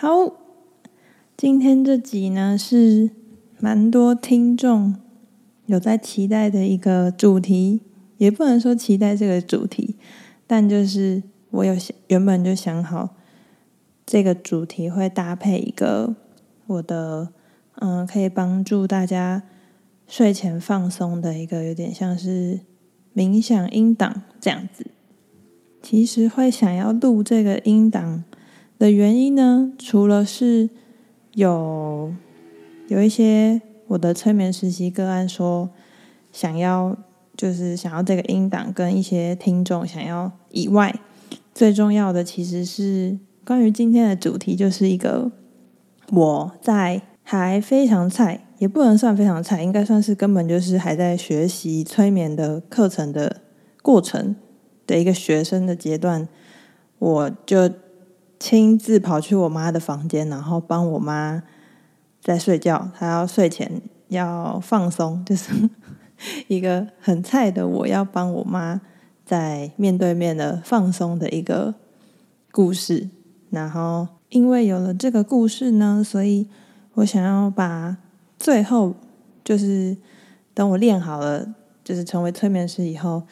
好，今天这集呢是蛮多听众有在期待的一个主题，也不能说期待这个主题，但就是我有想原本就想好这个主题会搭配一个我的嗯，可以帮助大家睡前放松的一个有点像是冥想音档这样子。其实会想要录这个音档。的原因呢，除了是有有一些我的催眠实习个案说想要，就是想要这个音档跟一些听众想要以外，最重要的其实是关于今天的主题，就是一个我在还非常菜，也不能算非常菜，应该算是根本就是还在学习催眠的课程的过程的一个学生的阶段，我就。亲自跑去我妈的房间，然后帮我妈在睡觉。她要睡前要放松，就是 一个很菜的我要帮我妈在面对面的放松的一个故事。然后因为有了这个故事呢，所以我想要把最后就是等我练好了，就是成为催眠师以后，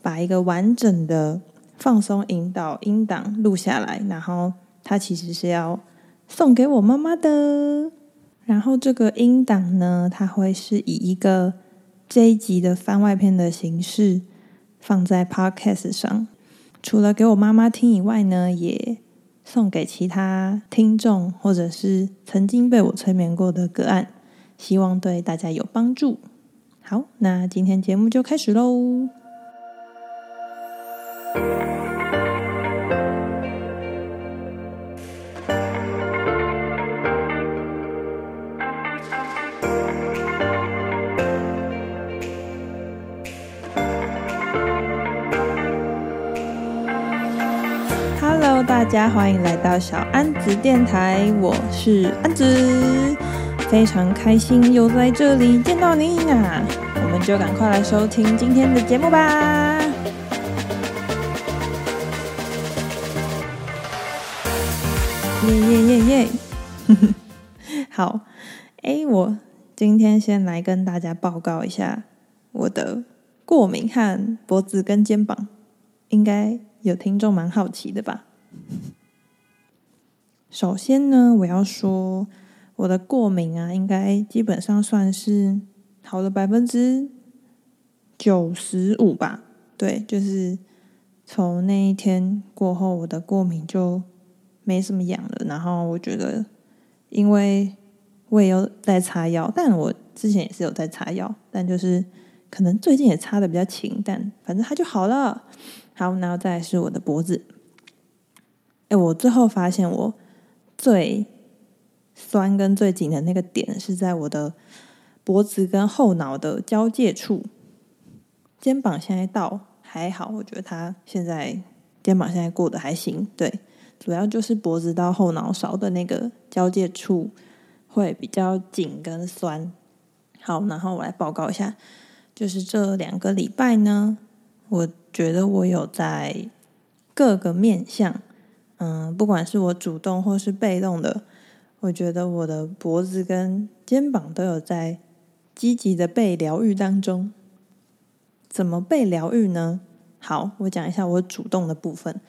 把一个完整的。放松引导音档录下来，然后它其实是要送给我妈妈的。然后这个音档呢，它会是以一个这一集的番外篇的形式放在 Podcast 上。除了给我妈妈听以外呢，也送给其他听众或者是曾经被我催眠过的个案，希望对大家有帮助。好，那今天节目就开始喽。家欢迎来到小安子电台，我是安子，非常开心又在这里见到你啊！我们就赶快来收听今天的节目吧。耶耶耶耶！好，哎，我今天先来跟大家报告一下我的过敏和脖子跟肩膀，应该有听众蛮好奇的吧？首先呢，我要说我的过敏啊，应该基本上算是好了百分之九十五吧。对，就是从那一天过后，我的过敏就。没什么痒了，然后我觉得，因为我也有在擦药，但我之前也是有在擦药，但就是可能最近也擦的比较勤，但反正它就好了。好，然后再来是我的脖子，哎，我最后发现我最酸跟最紧的那个点是在我的脖子跟后脑的交界处，肩膀现在倒还好，我觉得他现在肩膀现在过得还行，对。主要就是脖子到后脑勺的那个交界处会比较紧跟酸。好，然后我来报告一下，就是这两个礼拜呢，我觉得我有在各个面向，嗯，不管是我主动或是被动的，我觉得我的脖子跟肩膀都有在积极的被疗愈当中。怎么被疗愈呢？好，我讲一下我主动的部分。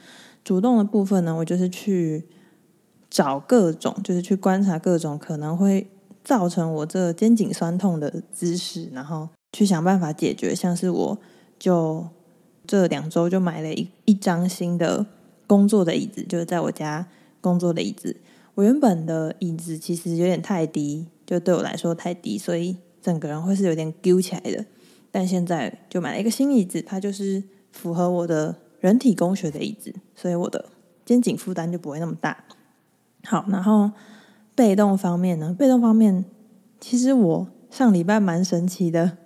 主动的部分呢，我就是去找各种，就是去观察各种可能会造成我这肩颈酸痛的姿势，然后去想办法解决。像是我就这两周就买了一一张新的工作的椅子，就是在我家工作的椅子。我原本的椅子其实有点太低，就对我来说太低，所以整个人会是有点揪起来的。但现在就买了一个新椅子，它就是符合我的。人体工学的椅子，所以我的肩颈负担就不会那么大。好，然后被动方面呢？被动方面，其实我上礼拜蛮神奇的，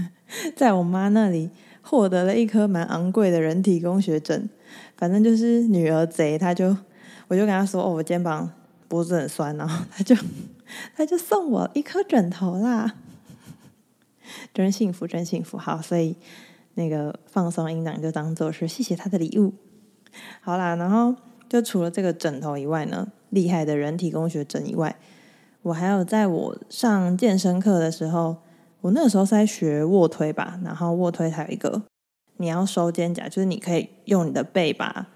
在我妈那里获得了一颗蛮昂贵的人体工学枕。反正就是女儿贼，她就我就跟她说：“哦，我肩膀脖子很酸。”然后她就 她就送我一颗枕头啦，真幸福，真幸福。好，所以。那个放松音档就当做是谢谢他的礼物，好啦，然后就除了这个枕头以外呢，厉害的人体工学枕以外，我还有在我上健身课的时候，我那个时候是在学卧推吧，然后卧推还有一个你要收肩胛，就是你可以用你的背把，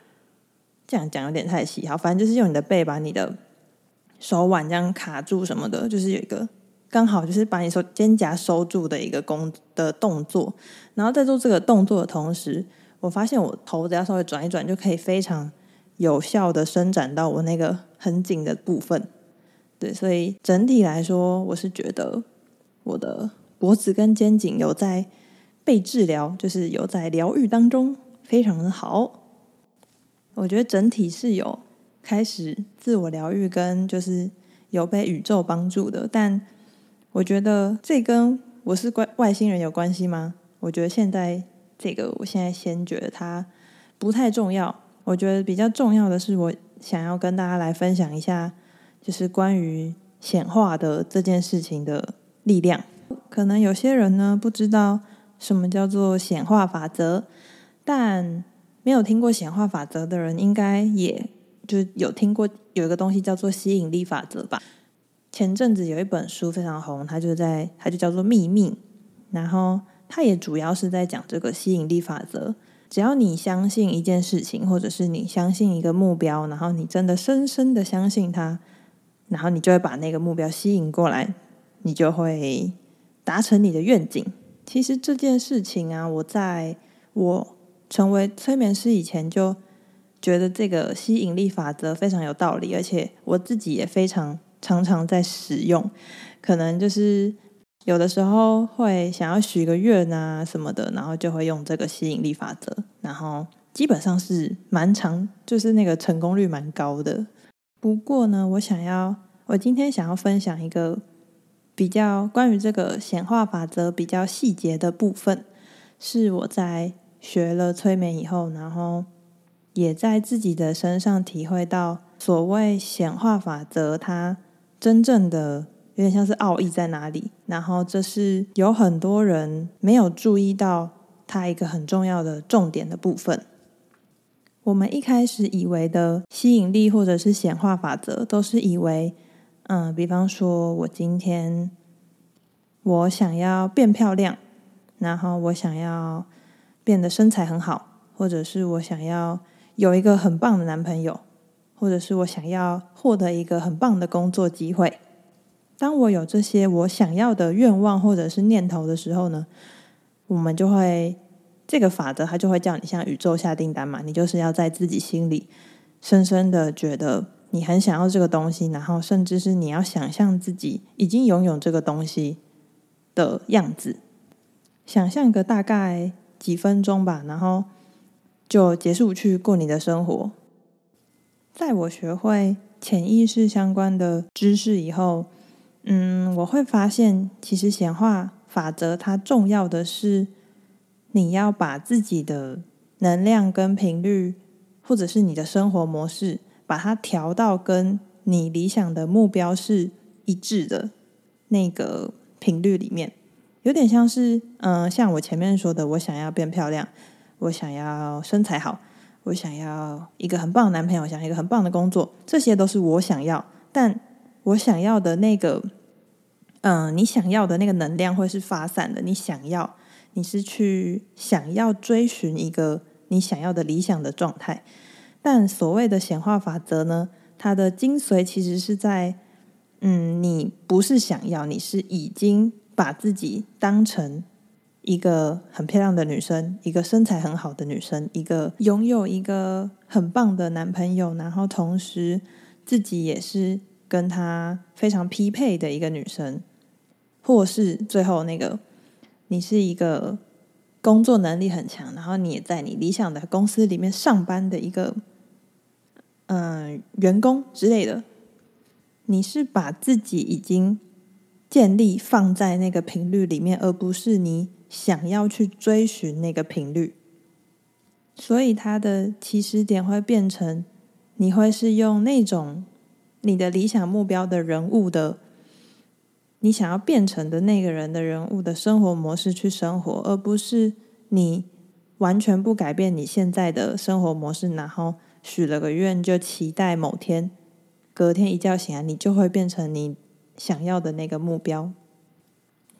这样讲有点太细，好，反正就是用你的背把你的手腕这样卡住什么的，就是有一个刚好就是把你手肩胛收住的一个功的动作，然后在做这个动作的同时，我发现我头只要稍微转一转就可以非常有效的伸展到我那个很紧的部分。对，所以整体来说，我是觉得我的脖子跟肩颈有在被治疗，就是有在疗愈当中，非常的好。我觉得整体是有开始自我疗愈，跟就是有被宇宙帮助的。但我觉得这跟我是外外星人有关系吗？我觉得现在这个，我现在先觉得它不太重要。我觉得比较重要的是，我想要跟大家来分享一下。就是关于显化的这件事情的力量，可能有些人呢不知道什么叫做显化法则，但没有听过显化法则的人，应该也就有听过有一个东西叫做吸引力法则吧。前阵子有一本书非常红，它就在它就叫做《秘密》，然后它也主要是在讲这个吸引力法则。只要你相信一件事情，或者是你相信一个目标，然后你真的深深的相信它。然后你就会把那个目标吸引过来，你就会达成你的愿景。其实这件事情啊，我在我成为催眠师以前就觉得这个吸引力法则非常有道理，而且我自己也非常常常在使用。可能就是有的时候会想要许个愿啊什么的，然后就会用这个吸引力法则，然后基本上是蛮长，就是那个成功率蛮高的。不过呢，我想要，我今天想要分享一个比较关于这个显化法则比较细节的部分，是我在学了催眠以后，然后也在自己的身上体会到所谓显化法则它真正的有点像是奥义在哪里。然后这是有很多人没有注意到它一个很重要的重点的部分。我们一开始以为的吸引力或者是显化法则，都是以为，嗯，比方说我今天我想要变漂亮，然后我想要变得身材很好，或者是我想要有一个很棒的男朋友，或者是我想要获得一个很棒的工作机会。当我有这些我想要的愿望或者是念头的时候呢，我们就会。这个法则，它就会叫你向宇宙下订单嘛。你就是要在自己心里深深的觉得你很想要这个东西，然后甚至是你要想象自己已经拥有这个东西的样子，想象个大概几分钟吧，然后就结束去过你的生活。在我学会潜意识相关的知识以后，嗯，我会发现其实显化法则它重要的是。你要把自己的能量跟频率，或者是你的生活模式，把它调到跟你理想的目标是一致的那个频率里面，有点像是，嗯，像我前面说的，我想要变漂亮，我想要身材好，我想要一个很棒的男朋友，想要一个很棒的工作，这些都是我想要，但我想要的那个，嗯，你想要的那个能量会是发散的，你想要。你是去想要追寻一个你想要的理想的状态，但所谓的显化法则呢，它的精髓其实是在，嗯，你不是想要，你是已经把自己当成一个很漂亮的女生，一个身材很好的女生，一个拥有一个很棒的男朋友，然后同时自己也是跟他非常匹配的一个女生，或是最后那个。你是一个工作能力很强，然后你也在你理想的公司里面上班的一个嗯、员工之类的。你是把自己已经建立放在那个频率里面，而不是你想要去追寻那个频率。所以它的起始点会变成，你会是用那种你的理想目标的人物的。你想要变成的那个人的人物的生活模式去生活，而不是你完全不改变你现在的生活模式，然后许了个愿就期待某天隔天一觉醒来，你就会变成你想要的那个目标。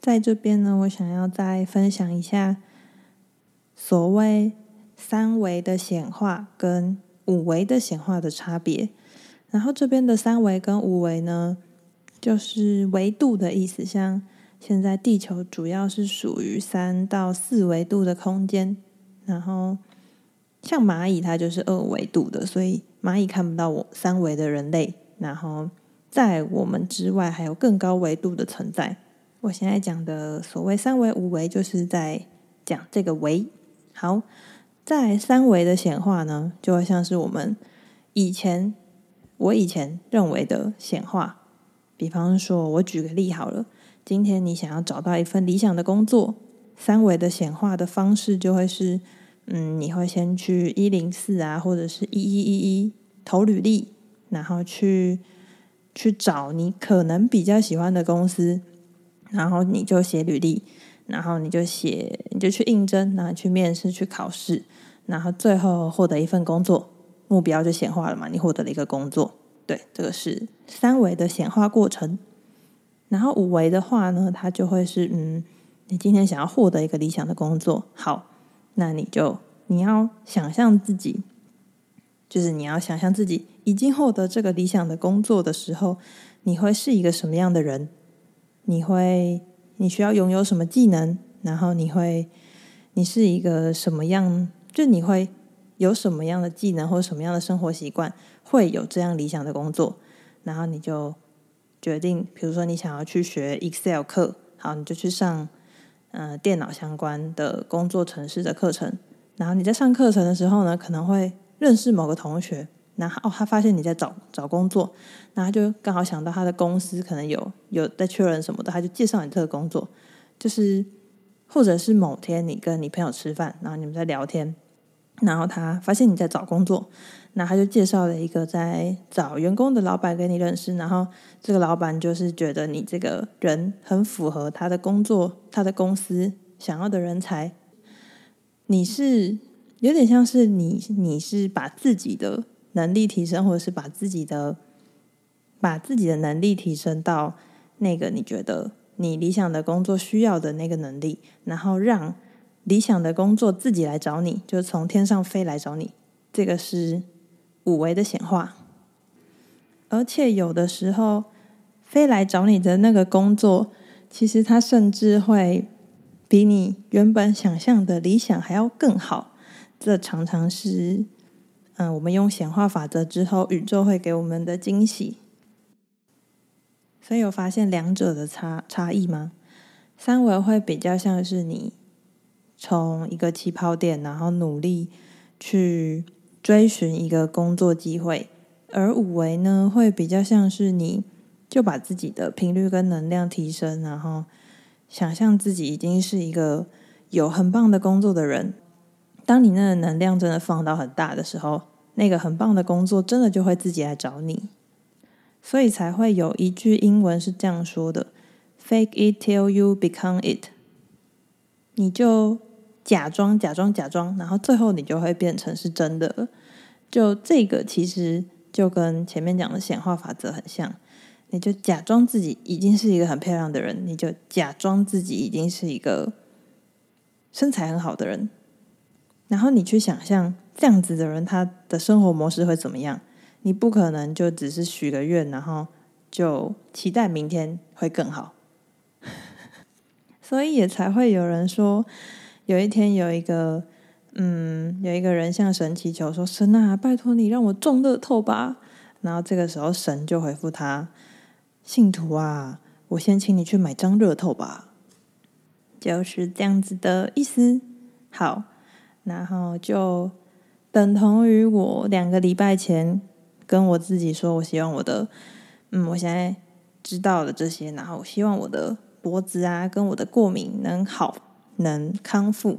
在这边呢，我想要再分享一下所谓三维的显化跟五维的显化的差别。然后这边的三维跟五维呢，就是维度的意思。像现在地球主要是属于三到四维度的空间，然后像蚂蚁它就是二维度的，所以蚂蚁看不到我三维的人类。然后在我们之外还有更高维度的存在。我现在讲的所谓三维、五维，就是在讲这个维。好，在三维的显化呢，就会像是我们以前我以前认为的显化。比方说，我举个例好了，今天你想要找到一份理想的工作，三维的显化的方式就会是，嗯，你会先去一零四啊，或者是一一一一投履历，然后去去找你可能比较喜欢的公司。然后你就写履历，然后你就写，你就去应征，然后去面试，去考试，然后最后获得一份工作，目标就显化了嘛。你获得了一个工作，对，这个是三维的显化过程。然后五维的话呢，它就会是，嗯，你今天想要获得一个理想的工作，好，那你就你要想象自己，就是你要想象自己已经获得这个理想的工作的时候，你会是一个什么样的人？你会，你需要拥有什么技能？然后你会，你是一个什么样？就你会有什么样的技能或什么样的生活习惯，会有这样理想的工作？然后你就决定，比如说你想要去学 Excel 课，好，你就去上呃电脑相关的工作城市的课程。然后你在上课程的时候呢，可能会认识某个同学。然后哦，他发现你在找找工作，然后就刚好想到他的公司可能有有在确认什么的，他就介绍你这个工作。就是或者是某天你跟你朋友吃饭，然后你们在聊天，然后他发现你在找工作，那他就介绍了一个在找员工的老板给你认识。然后这个老板就是觉得你这个人很符合他的工作，他的公司想要的人才。你是有点像是你，你是把自己的。能力提升，或者是把自己的把自己的能力提升到那个你觉得你理想的工作需要的那个能力，然后让理想的工作自己来找你，就从天上飞来找你。这个是五维的显化，而且有的时候飞来找你的那个工作，其实它甚至会比你原本想象的理想还要更好。这常常是。嗯，我们用显化法则之后，宇宙会给我们的惊喜。所以有发现两者的差差异吗？三维会比较像是你从一个起跑点，然后努力去追寻一个工作机会，而五维呢，会比较像是你就把自己的频率跟能量提升，然后想象自己已经是一个有很棒的工作的人。当你那个能量真的放到很大的时候，那个很棒的工作真的就会自己来找你，所以才会有一句英文是这样说的：“Fake it till you become it。”你就假装、假装、假装，然后最后你就会变成是真的了。就这个其实就跟前面讲的显化法则很像，你就假装自己已经是一个很漂亮的人，你就假装自己已经是一个身材很好的人。然后你去想象这样子的人，他的生活模式会怎么样？你不可能就只是许个愿，然后就期待明天会更好。所以也才会有人说，有一天有一个，嗯，有一个人向神祈求说：“神啊，拜托你让我中乐透吧。”然后这个时候神就回复他：“信徒啊，我先请你去买张乐透吧。”就是这样子的意思。好。然后就等同于我两个礼拜前跟我自己说，我希望我的，嗯，我现在知道了这些，然后我希望我的脖子啊跟我的过敏能好，能康复。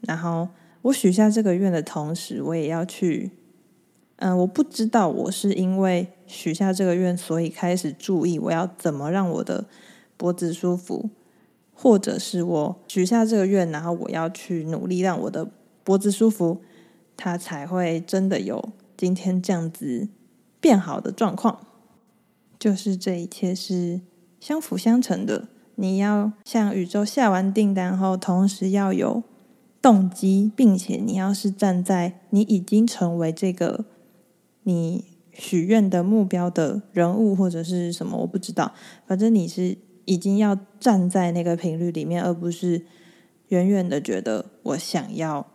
然后我许下这个愿的同时，我也要去，嗯，我不知道我是因为许下这个愿，所以开始注意我要怎么让我的脖子舒服，或者是我许下这个愿，然后我要去努力让我的。脖子舒服，他才会真的有今天这样子变好的状况。就是这一切是相辅相成的。你要向宇宙下完订单后，同时要有动机，并且你要是站在你已经成为这个你许愿的目标的人物或者是什么，我不知道。反正你是已经要站在那个频率里面，而不是远远的觉得我想要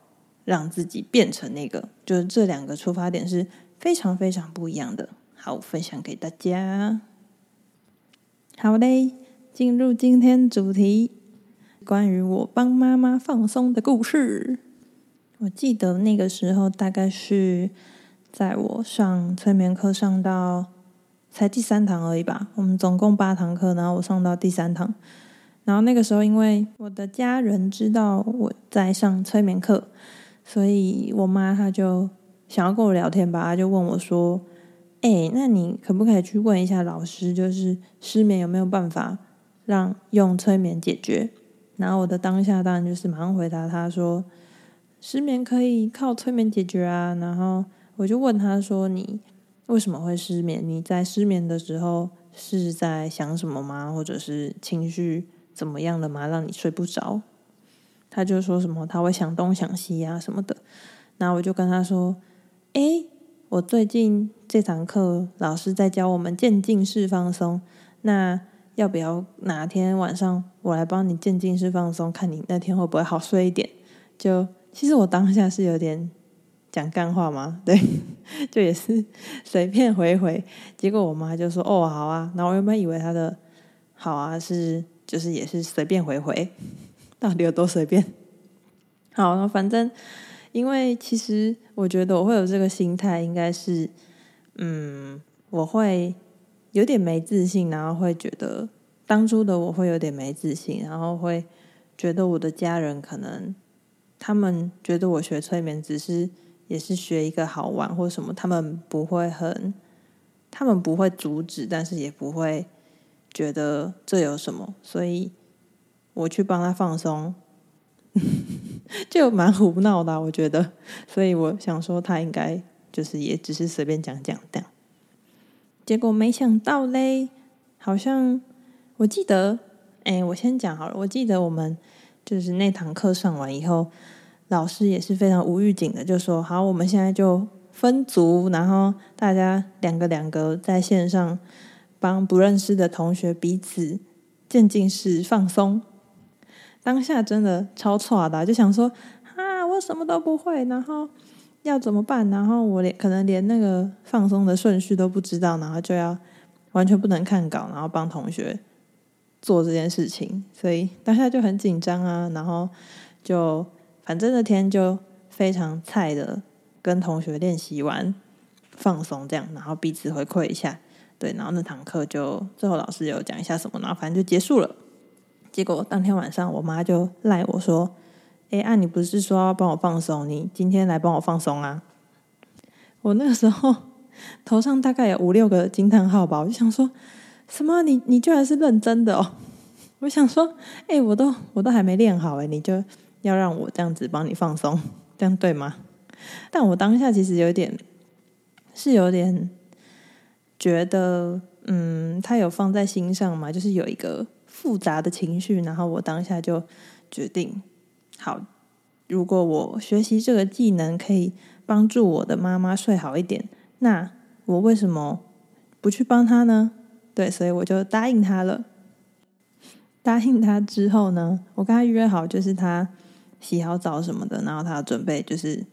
让自己变成那个。就是这两个出发点是非常非常不一样的。好，分享给大家。好嘞。进入今天主题，关于我帮妈妈放松的故事。我记得那个时候大概是在我上催眠课上到才第三堂而已吧。我们总共八堂课，然后我上到第三堂。然后那个时候，因为我的家人知道我在上催眠课，所以我妈她就想要跟我聊天吧，她就问我说：“哎，那你可不可以去问一下老师，就是失眠有没有办法？”让用催眠解决，然后我的当下当然就是马上回答他说：“失眠可以靠催眠解决啊。”然后我就问他说：“你为什么会失眠？你在失眠的时候是在想什么吗？或者是情绪怎么样的吗？让你睡不着？”他就说什么他会想东想西啊什么的。然后我就跟他说：“诶，我最近这堂课老师在教我们渐进式放松。”那要不要哪天晚上我来帮你渐进式放松，看你那天会不会好睡一点？就其实我当下是有点讲干话嘛，对，就也是随便回回。结果我妈就说：“哦，好啊。”然后我原本以为她的“好啊”是就是也是随便回回，到底有多随便？好，那反正因为其实我觉得我会有这个心态，应该是嗯，我会。有点没自信，然后会觉得当初的我会有点没自信，然后会觉得我的家人可能他们觉得我学催眠只是也是学一个好玩或什么，他们不会很，他们不会阻止，但是也不会觉得这有什么，所以我去帮他放松，就蛮胡闹的，我觉得，所以我想说他应该就是也只是随便讲讲这样。结果没想到嘞，好像我记得，哎，我先讲好了。我记得我们就是那堂课上完以后，老师也是非常无预警的就说：“好，我们现在就分组，然后大家两个两个在线上帮不认识的同学彼此渐进式放松。”当下真的超挫的，就想说：“啊，我什么都不会。”然后。要怎么办？然后我连可能连那个放松的顺序都不知道，然后就要完全不能看稿，然后帮同学做这件事情，所以当下就很紧张啊。然后就反正那天就非常菜的跟同学练习完放松这样，然后彼此回馈一下，对，然后那堂课就最后老师有讲一下什么，然后反正就结束了。结果当天晚上我妈就赖我说。哎，啊，你不是说要帮我放松？你今天来帮我放松啊！我那个时候头上大概有五六个惊叹号吧，我就想说什么？你你居然是认真的哦！我想说，哎，我都我都还没练好，哎，你就要让我这样子帮你放松，这样对吗？但我当下其实有点是有点觉得，嗯，他有放在心上嘛，就是有一个复杂的情绪，然后我当下就决定。好，如果我学习这个技能可以帮助我的妈妈睡好一点，那我为什么不去帮她呢？对，所以我就答应她了。答应她之后呢，我跟她约好，就是她洗好澡什么的，然后她准备就是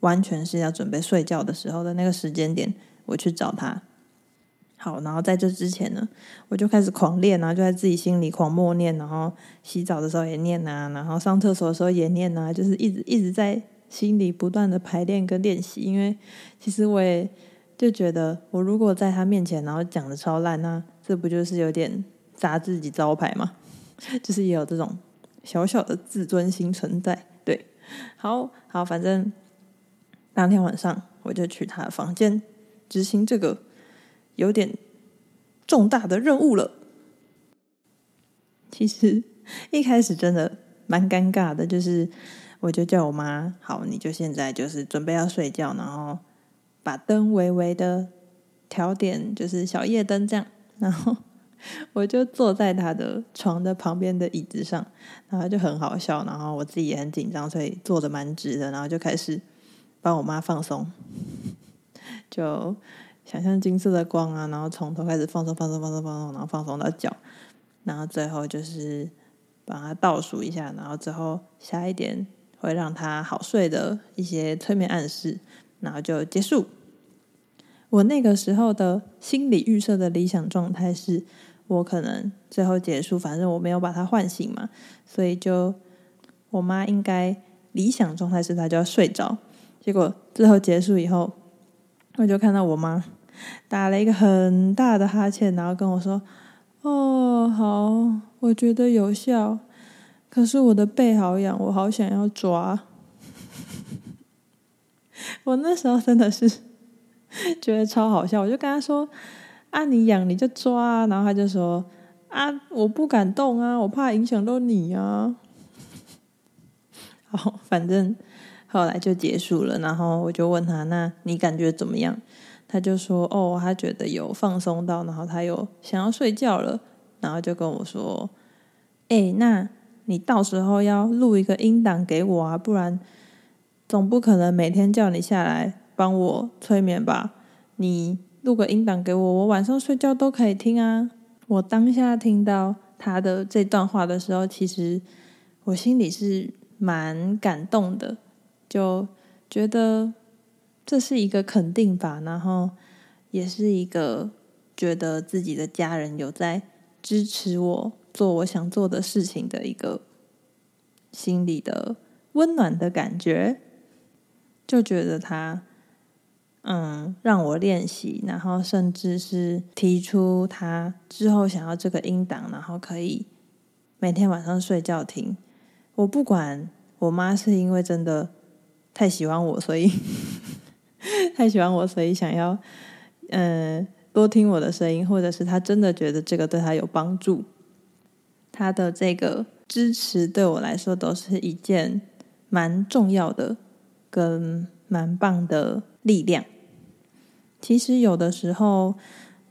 完全是要准备睡觉的时候的那个时间点，我去找她。好，然后在这之前呢，我就开始狂练，然后就在自己心里狂默念，然后洗澡的时候也念啊，然后上厕所的时候也念啊，就是一直一直在心里不断的排练跟练习。因为其实我也就觉得，我如果在他面前，然后讲的超烂，那这不就是有点砸自己招牌吗？就是也有这种小小的自尊心存在。对，好好，反正当天晚上我就去他的房间执行这个。有点重大的任务了。其实一开始真的蛮尴尬的，就是我就叫我妈，好，你就现在就是准备要睡觉，然后把灯微微的调点，就是小夜灯这样。然后我就坐在他的床的旁边的椅子上，然后就很好笑，然后我自己也很紧张，所以坐得蛮直的，然后就开始帮我妈放松，就想象金色的光啊，然后从头开始放松放松放松放松，然后放松到脚，然后最后就是把它倒数一下，然后之后下一点会让他好睡的一些催眠暗示，然后就结束。我那个时候的心理预设的理想状态是，我可能最后结束，反正我没有把他唤醒嘛，所以就我妈应该理想状态是她就要睡着。结果最后结束以后，我就看到我妈打了一个很大的哈欠，然后跟我说：“哦，好，我觉得有效，可是我的背好痒，我好想要抓。”我那时候真的是。觉得超好笑，我就跟他说：“啊，你痒你就抓。”然后他就说：“啊，我不敢动啊，我怕影响到你啊。”好，反正后来就结束了。然后我就问他：“那你感觉怎么样？”他就说：“哦，他觉得有放松到，然后他又想要睡觉了。”然后就跟我说：“哎，那你到时候要录一个音档给我啊，不然总不可能每天叫你下来。”帮我催眠吧，你录个音档给我，我晚上睡觉都可以听啊。我当下听到他的这段话的时候，其实我心里是蛮感动的，就觉得这是一个肯定吧，然后也是一个觉得自己的家人有在支持我做我想做的事情的一个心里的温暖的感觉，就觉得他。嗯，让我练习，然后甚至是提出他之后想要这个音档，然后可以每天晚上睡觉听。我不管我妈是因为真的太喜欢我，所以 太喜欢我，所以想要嗯多听我的声音，或者是他真的觉得这个对他有帮助，他的这个支持对我来说都是一件蛮重要的跟蛮棒的力量。其实有的时候，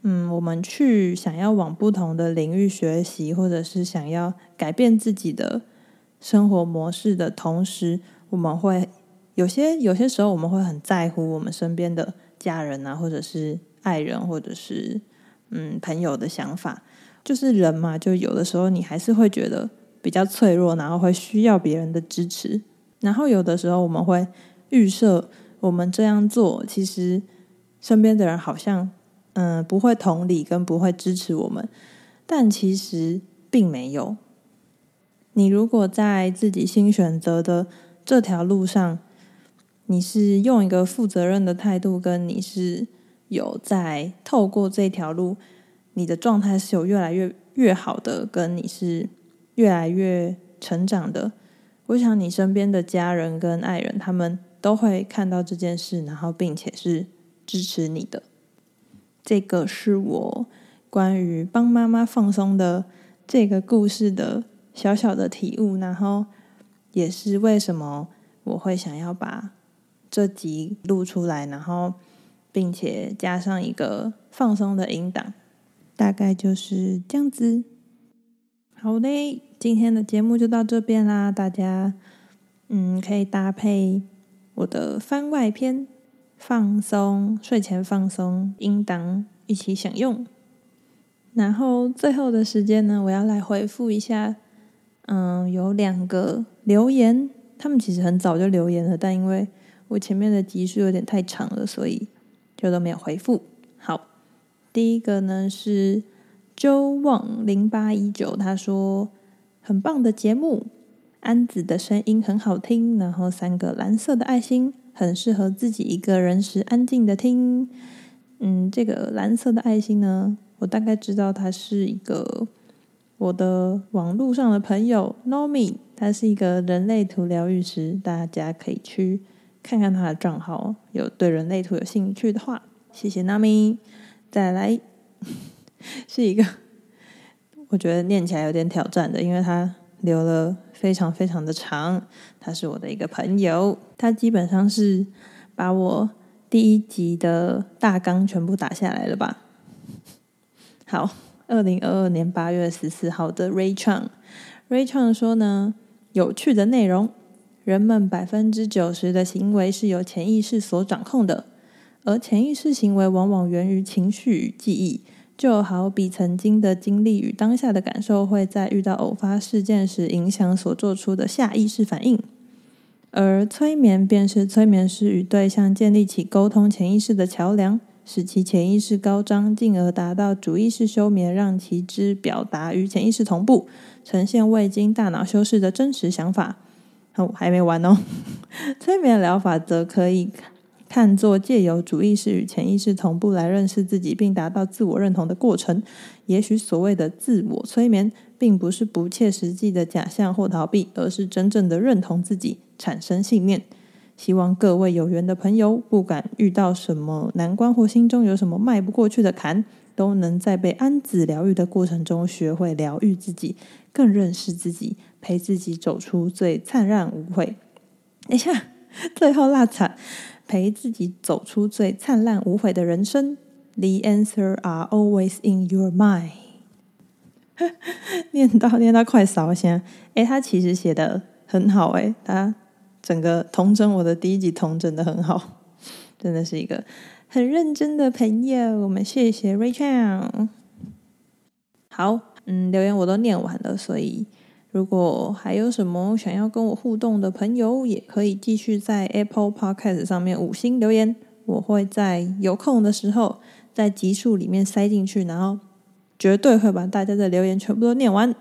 嗯，我们去想要往不同的领域学习，或者是想要改变自己的生活模式的同时，我们会有些有些时候，我们会很在乎我们身边的家人啊，或者是爱人，或者是嗯朋友的想法。就是人嘛，就有的时候你还是会觉得比较脆弱，然后会需要别人的支持。然后有的时候我们会预设，我们这样做其实。身边的人好像，嗯、不会同理跟不会支持我们，但其实并没有。你如果在自己新选择的这条路上，你是用一个负责任的态度，跟你是有在透过这条路，你的状态是有越来越越好的，跟你是越来越成长的。我想你身边的家人跟爱人，他们都会看到这件事，然后并且是。支持你的，这个是我关于帮妈妈放松的这个故事的小小的体悟，然后也是为什么我会想要把这集录出来，然后并且加上一个放松的音档，大概就是这样子。好嘞，今天的节目就到这边啦，大家嗯可以搭配我的番外篇。放松，睡前放松，音档一起享用。然后最后的时间呢，我要来回复一下，嗯，有两个留言，他们其实很早就留言了，但因为我前面的集数有点太长了，所以就都没有回复。好，第一个呢是周望零八一九，他说很棒的节目，安子的声音很好听，然后三个蓝色的爱心。很适合自己一个人时安静的听。嗯，这个蓝色的爱心呢，我大概知道他是一个我的网络上的朋友，Nomi，他是一个人类图疗愈师，大家可以去看看他的账号，有对人类图有兴趣的话，谢谢 Nami。再来 是一个 我觉得念起来有点挑战的，因为他留了。非常非常的长，他是我的一个朋友，他基本上是把我第一集的大纲全部打下来了吧？好，二零二二年八月十四号的 Ray Chang，Ray Chang 说呢，有趣的内容，人们百分之九十的行为是由潜意识所掌控的，而潜意识行为往往源于情绪与记忆。就好比曾经的经历与当下的感受，会在遇到偶发事件时影响所做出的下意识反应，而催眠便是催眠师与对象建立起沟通潜意识的桥梁，使其潜意识高涨，进而达到主意识休眠，让其之表达与潜意识同步，呈现未经大脑修饰的真实想法。还没完哦，催眠疗法则可以。看作借由主意识与潜意识同步来认识自己，并达到自我认同的过程。也许所谓的自我催眠，并不是不切实际的假象或逃避，而是真正的认同自己，产生信念。希望各位有缘的朋友，不管遇到什么难关或心中有什么迈不过去的坎，都能在被安子疗愈的过程中，学会疗愈自己，更认识自己，陪自己走出最灿烂无悔。等一下，最后落差。陪自己走出最灿烂无悔的人生。The answer are always in your mind。念到念到快烧声，诶，他其实写的很好，诶，他整个统整我的第一集童整的很好，真的是一个很认真的朋友。我们谢谢 Rachel。好，嗯，留言我都念完了，所以。如果还有什么想要跟我互动的朋友，也可以继续在 Apple Podcast 上面五星留言，我会在有空的时候在集数里面塞进去，然后绝对会把大家的留言全部都念完。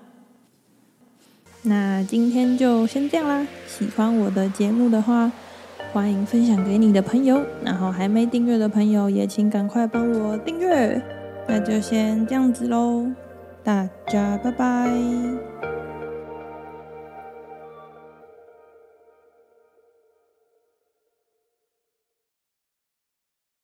那今天就先这样啦，喜欢我的节目的话，欢迎分享给你的朋友，然后还没订阅的朋友也请赶快帮我订阅。那就先这样子喽，大家拜拜。